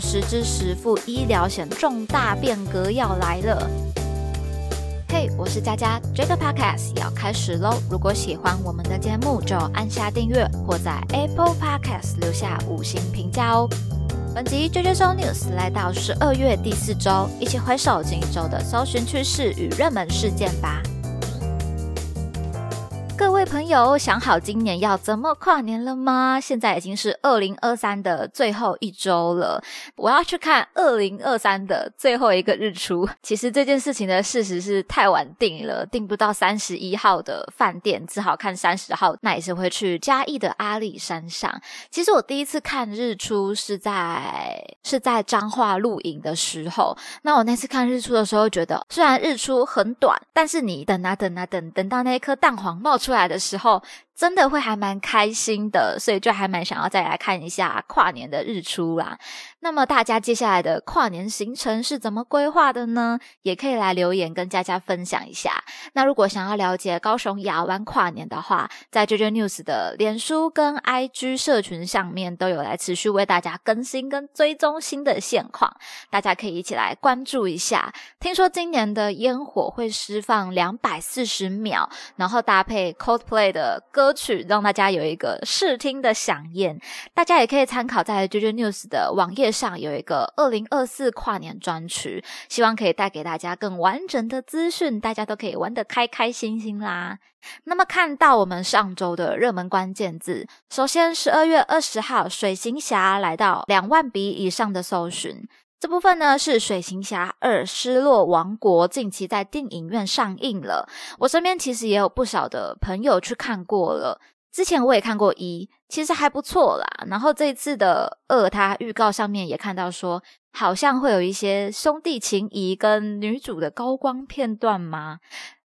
实支实付医疗险重大变革要来了。嘿，我是佳佳，这个 podcast 要开始喽！如果喜欢我们的节目，就按下订阅或在 Apple Podcast 留下五星评价哦。本集 JJ Show News 来到十二月第四周，一起回首近一周的搜寻趋势与热门事件吧。各位朋友，想好今年要怎么跨年了吗？现在已经是二零二三的最后一周了，我要去看二零二三的最后一个日出。其实这件事情的事实是太晚定了，订不到三十一号的饭店，只好看三十号。那也是会去嘉义的阿里山上。其实我第一次看日出是在是在彰化露营的时候。那我那次看日出的时候，觉得虽然日出很短，但是你等啊等啊等，等到那一颗蛋黄冒出。出来的时候。真的会还蛮开心的，所以就还蛮想要再来看一下跨年的日出啦。那么大家接下来的跨年行程是怎么规划的呢？也可以来留言跟佳佳分享一下。那如果想要了解高雄亚湾跨年的话，在 JJ News 的脸书跟 IG 社群上面都有来持续为大家更新跟追踪新的现况，大家可以一起来关注一下。听说今年的烟火会释放两百四十秒，然后搭配 Coldplay 的歌。歌曲让大家有一个视听的响宴，大家也可以参考在 JJ News 的网页上有一个二零二四跨年专区，希望可以带给大家更完整的资讯，大家都可以玩得开开心心啦。那么看到我们上周的热门关键字，首先十二月二十号，水行侠来到两万笔以上的搜寻。这部分呢是《水行侠二：失落王国》，近期在电影院上映了。我身边其实也有不少的朋友去看过了。之前我也看过一，其实还不错啦。然后这次的二，它预告上面也看到说，好像会有一些兄弟情谊跟女主的高光片段吗？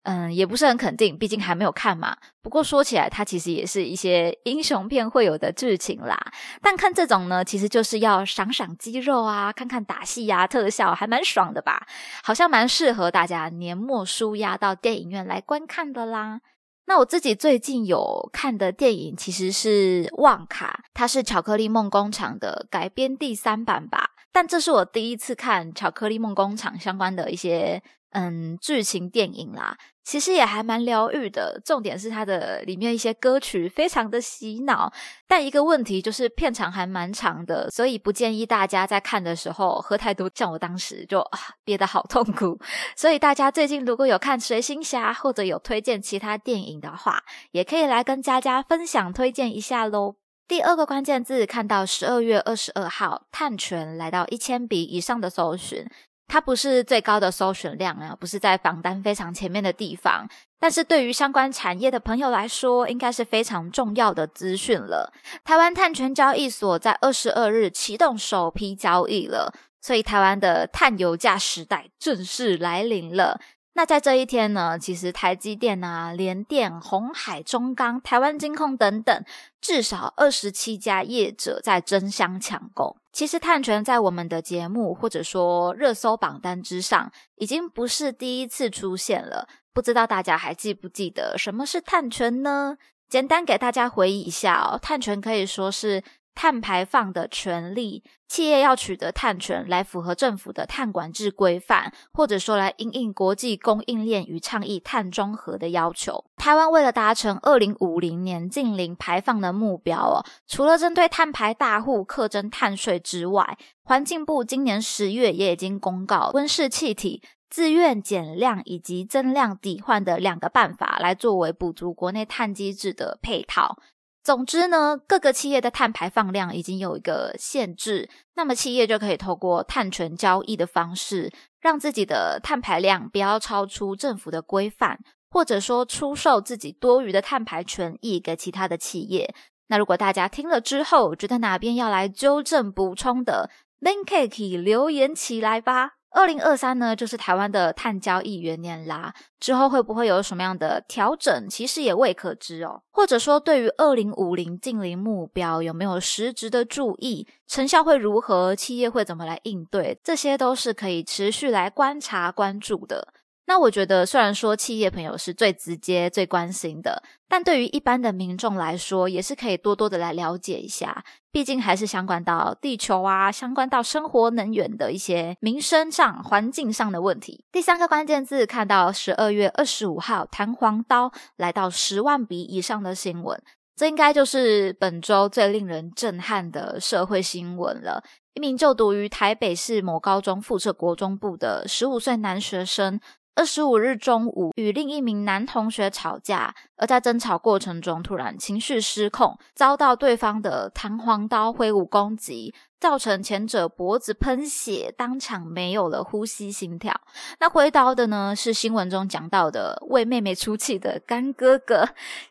嗯，也不是很肯定，毕竟还没有看嘛。不过说起来，它其实也是一些英雄片会有的剧情啦。但看这种呢，其实就是要赏赏肌肉啊，看看打戏呀、特效，还蛮爽的吧？好像蛮适合大家年末舒压到电影院来观看的啦。那我自己最近有看的电影其实是《旺卡》，它是《巧克力梦工厂》的改编第三版吧。但这是我第一次看《巧克力梦工厂》相关的一些。嗯，剧情电影啦，其实也还蛮疗愈的。重点是它的里面一些歌曲非常的洗脑，但一个问题就是片长还蛮长的，所以不建议大家在看的时候喝太多，像我当时就啊憋得好痛苦。所以大家最近如果有看《随心侠》或者有推荐其他电影的话，也可以来跟佳佳分享推荐一下喽。第二个关键字看到十二月二十二号，探权来到一千笔以上的搜寻。它不是最高的搜寻量啊，不是在榜单非常前面的地方，但是对于相关产业的朋友来说，应该是非常重要的资讯了。台湾碳权交易所在二十二日启动首批交易了，所以台湾的碳油价时代正式来临了。那在这一天呢，其实台积电啊、联电、红海、中钢、台湾金控等等，至少二十七家业者在争相抢购。其实碳权在我们的节目或者说热搜榜单之上，已经不是第一次出现了。不知道大家还记不记得什么是碳权呢？简单给大家回忆一下哦，碳权可以说是。碳排放的权利，企业要取得碳权来符合政府的碳管制规范，或者说来应应国际供应链与倡议碳中和的要求。台湾为了达成二零五零年净零排放的目标哦，除了针对碳排大户课征碳税之外，环境部今年十月也已经公告温室气体自愿减量以及增量抵换的两个办法，来作为补足国内碳机制的配套。总之呢，各个企业的碳排放量已经有一个限制，那么企业就可以透过碳权交易的方式，让自己的碳排量不要超出政府的规范，或者说出售自己多余的碳排权益给其他的企业。那如果大家听了之后觉得哪边要来纠正补充的，link 可以留言起来吧。二零二三呢，就是台湾的碳交易元年啦。之后会不会有什么样的调整，其实也未可知哦。或者说，对于二零五零近零目标，有没有实质的注意？成效会如何？企业会怎么来应对？这些都是可以持续来观察关注的。那我觉得，虽然说企业朋友是最直接、最关心的，但对于一般的民众来说，也是可以多多的来了解一下。毕竟还是相关到地球啊，相关到生活能源的一些民生上、环境上的问题。第三个关键字，看到十二月二十五号弹簧刀来到十万笔以上的新闻，这应该就是本周最令人震撼的社会新闻了。一名就读于台北市某高中附设国中部的十五岁男学生。二十五日中午，与另一名男同学吵架，而在争吵过程中突然情绪失控，遭到对方的弹簧刀挥舞攻击。造成前者脖子喷血，当场没有了呼吸心跳。那挥刀的呢，是新闻中讲到的为妹妹出气的干哥哥。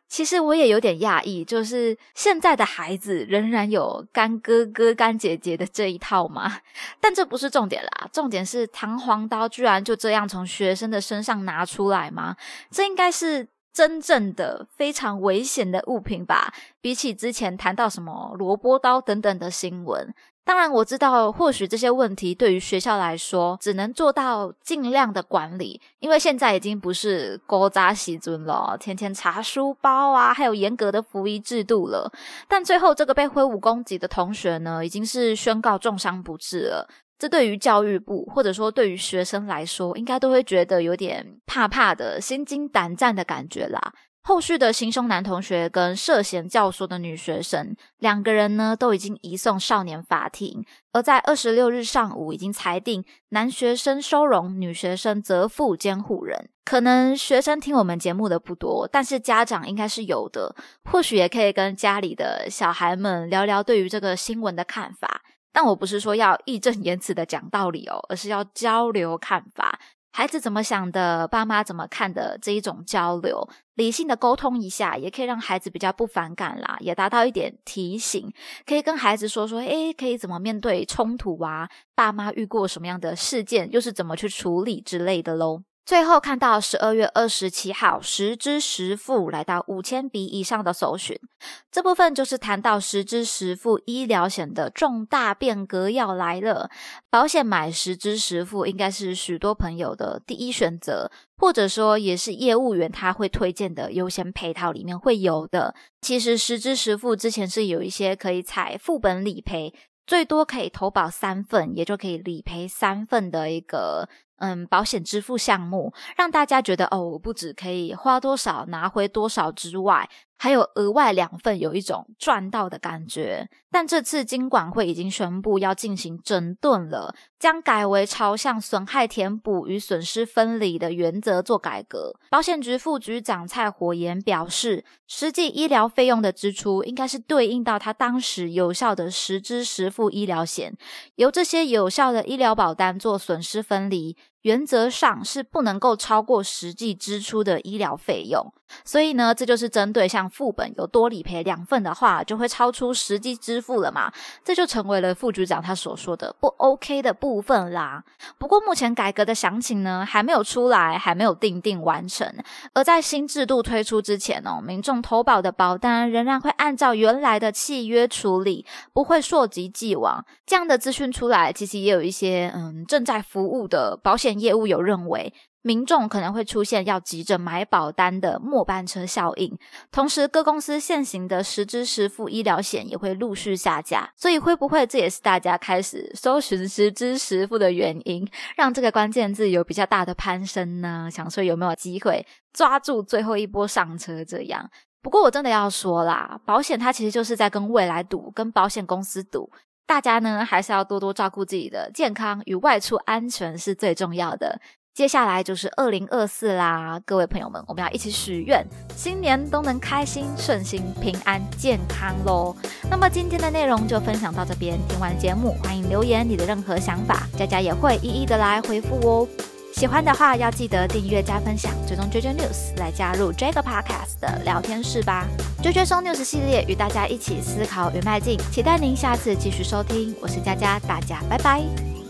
其实我也有点讶异，就是现在的孩子仍然有干哥哥、干姐姐的这一套吗？但这不是重点啦，重点是弹簧刀居然就这样从学生的身上拿出来吗？这应该是。真正的非常危险的物品吧，比起之前谈到什么萝卜刀等等的新闻，当然我知道，或许这些问题对于学校来说，只能做到尽量的管理，因为现在已经不是勾扎西尊了，天天查书包啊，还有严格的服役制度了。但最后这个被挥舞攻击的同学呢，已经是宣告重伤不治了。这对于教育部，或者说对于学生来说，应该都会觉得有点怕怕的、心惊胆战的感觉啦。后续的行凶男同学跟涉嫌教唆的女学生两个人呢，都已经移送少年法庭。而在二十六日上午，已经裁定男学生收容，女学生责付监护人。可能学生听我们节目的不多，但是家长应该是有的，或许也可以跟家里的小孩们聊聊对于这个新闻的看法。但我不是说要义正言辞的讲道理哦，而是要交流看法，孩子怎么想的，爸妈怎么看的这一种交流，理性的沟通一下，也可以让孩子比较不反感啦，也达到一点提醒，可以跟孩子说说，诶，可以怎么面对冲突啊？爸妈遇过什么样的事件，又是怎么去处理之类的喽。最后看到十二月二十七号，十支十付来到五千笔以上的搜寻，这部分就是谈到十支十付医疗险的重大变革要来了。保险买十支十付应该是许多朋友的第一选择，或者说也是业务员他会推荐的优先配套里面会有的。其实十支十付之前是有一些可以采副本理赔，最多可以投保三份，也就可以理赔三份的一个。嗯，保险支付项目让大家觉得哦，我不止可以花多少拿回多少之外。还有额外两份，有一种赚到的感觉。但这次金管会已经宣布要进行整顿了，将改为朝向损害填补与损失分离的原则做改革。保险局副局长蔡火炎表示，实际医疗费用的支出应该是对应到他当时有效的实支实付医疗险，由这些有效的医疗保单做损失分离。原则上是不能够超过实际支出的医疗费用。所以呢，这就是针对像副本有多理赔两份的话，就会超出实际支付了嘛？这就成为了副局长他所说的不 OK 的部分啦。不过目前改革的详情呢，还没有出来，还没有定定完成。而在新制度推出之前哦，民众投保的保单仍然会按照原来的契约处理，不会溯及既往。这样的资讯出来，其实也有一些嗯正在服务的保险业务有认为。民众可能会出现要急着买保单的末班车效应，同时各公司现行的实支实付医疗险也会陆续下架，所以会不会这也是大家开始搜寻实支实付的原因，让这个关键字有比较大的攀升呢？想说有没有机会抓住最后一波上车？这样，不过我真的要说啦，保险它其实就是在跟未来赌，跟保险公司赌，大家呢还是要多多照顾自己的健康与外出安全是最重要的。接下来就是二零二四啦，各位朋友们，我们要一起许愿，新年都能开心、顺心、平安、健康喽。那么今天的内容就分享到这边，听完节目欢迎留言你的任何想法，佳佳也会一一的来回复哦。喜欢的话要记得订阅加分享，追踪 JJ News 来加入这个 Podcast 的聊天室吧。JJ 松 News 系列与大家一起思考与迈进，期待您下次继续收听。我是佳佳，大家拜拜。